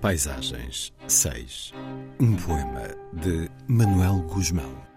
Paisagens 6 Um poema de Manuel Guzmão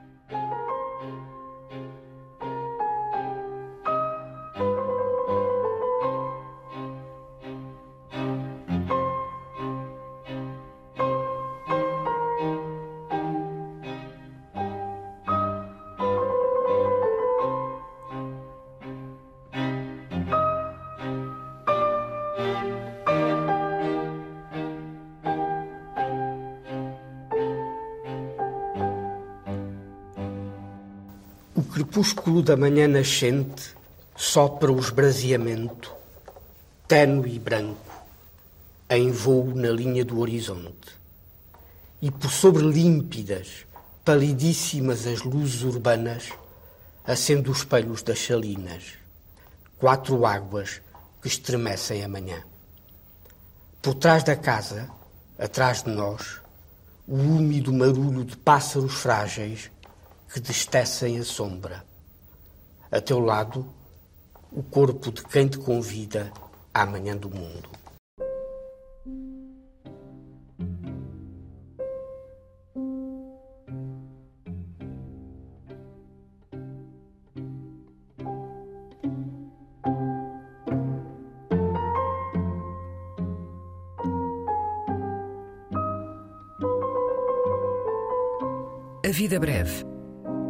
O crepúsculo da manhã nascente sopra o esbraseamento, tênue e branco, em voo na linha do horizonte. E por sobre límpidas, palidíssimas as luzes urbanas, acendo os espelhos das salinas, quatro águas que estremecem a manhã. Por trás da casa, atrás de nós, o úmido marulho de pássaros frágeis que destecem a sombra. A teu lado, o corpo de quem te convida à manhã do mundo. A Vida Breve